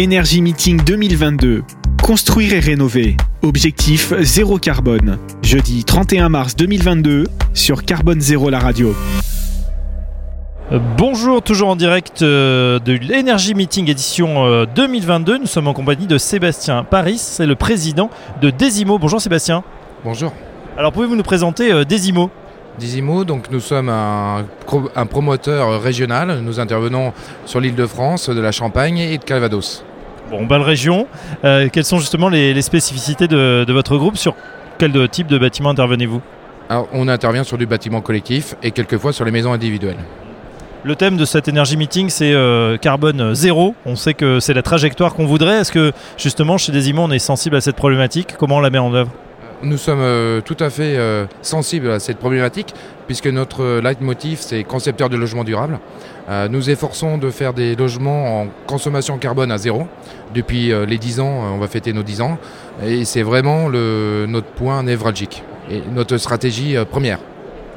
Énergie Meeting 2022. Construire et rénover. Objectif zéro carbone. Jeudi 31 mars 2022 sur Carbone Zéro la radio. Euh, Bonjour, toujours en direct euh, de l'Energy Meeting édition euh, 2022. Nous sommes en compagnie de Sébastien Paris, c'est le président de Desimo. Bonjour Sébastien. Bonjour. Alors pouvez-vous nous présenter euh, Desimo? Dizimo, donc nous sommes un promoteur régional. Nous intervenons sur l'île de France, de la Champagne et de Calvados. Bon, belle région. Euh, quelles sont justement les, les spécificités de, de votre groupe? Sur quel de- type de bâtiment intervenez-vous? Alors, on intervient sur du bâtiment collectif et quelquefois sur les maisons individuelles. Le thème de cet Energy Meeting, c'est euh, carbone zéro. On sait que c'est la trajectoire qu'on voudrait. Est-ce que justement chez Desimo, on est sensible à cette problématique? Comment on la met en œuvre? Nous sommes euh, tout à fait euh, sensibles à cette problématique puisque notre leitmotiv c'est concepteur de logements durables. Euh, nous efforçons de faire des logements en consommation carbone à zéro. Depuis euh, les 10 ans, euh, on va fêter nos 10 ans et c'est vraiment notre point névralgique et notre stratégie euh, première.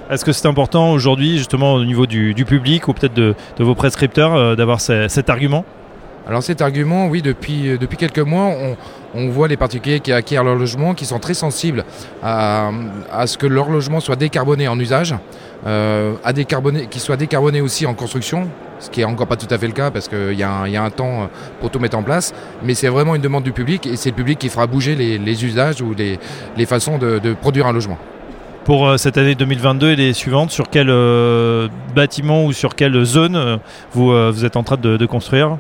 Est-ce que c'est important aujourd'hui, justement, au niveau du, public ou peut-être de, vos prescripteurs, euh, d'avoir ce- cet argument? Alors cet argument, oui, depuis, euh, depuis quelques mois, on, on voit les particuliers qui acquièrent leur logement, qui sont très sensibles à, à ce que leur logement soit décarboné en usage, euh, à décarboner, qu'il soit décarboné aussi en construction, ce qui est encore pas tout à fait le cas parce qu'il y, a un- il y a un temps pour tout mettre en place, mais c'est vraiment une demande du public et c'est le public qui fera bouger les, les usages ou les, les façons de, de produire un logement. Pour euh, cette année 2022 et les suivantes, sur quel euh, bâtiment ou sur quelle zone euh, vous, euh, vous êtes en train de construire?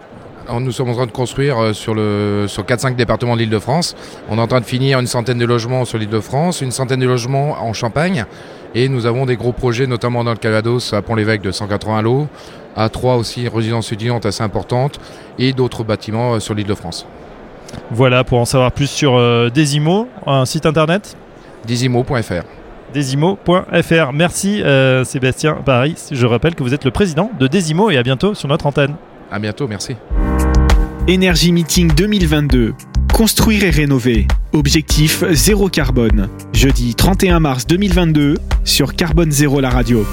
Alors, nous sommes en train de construire euh, sur, le, sur 4-5 départements de l'île de France. On est en train de finir une centaine de logements sur l'île de France, une centaine de logements en Champagne. Et nous avons des gros projets, notamment dans le Calvados, à Pont-l'Évêque de 180 lots, à Troyes aussi, résidence étudiante assez importante, et d'autres bâtiments euh, sur l'île de France. Voilà, pour en savoir plus sur euh, Desimo, un site internet? Dizimo.fr. desimo.fr. Merci euh, Sébastien Paris. Je rappelle que vous êtes le président de Desimo et à bientôt sur notre antenne. À bientôt, merci. Énergie Meeting 2022. Construire et rénover. Objectif zéro carbone. Jeudi 31 mars 2022 sur Carbone Zéro la radio.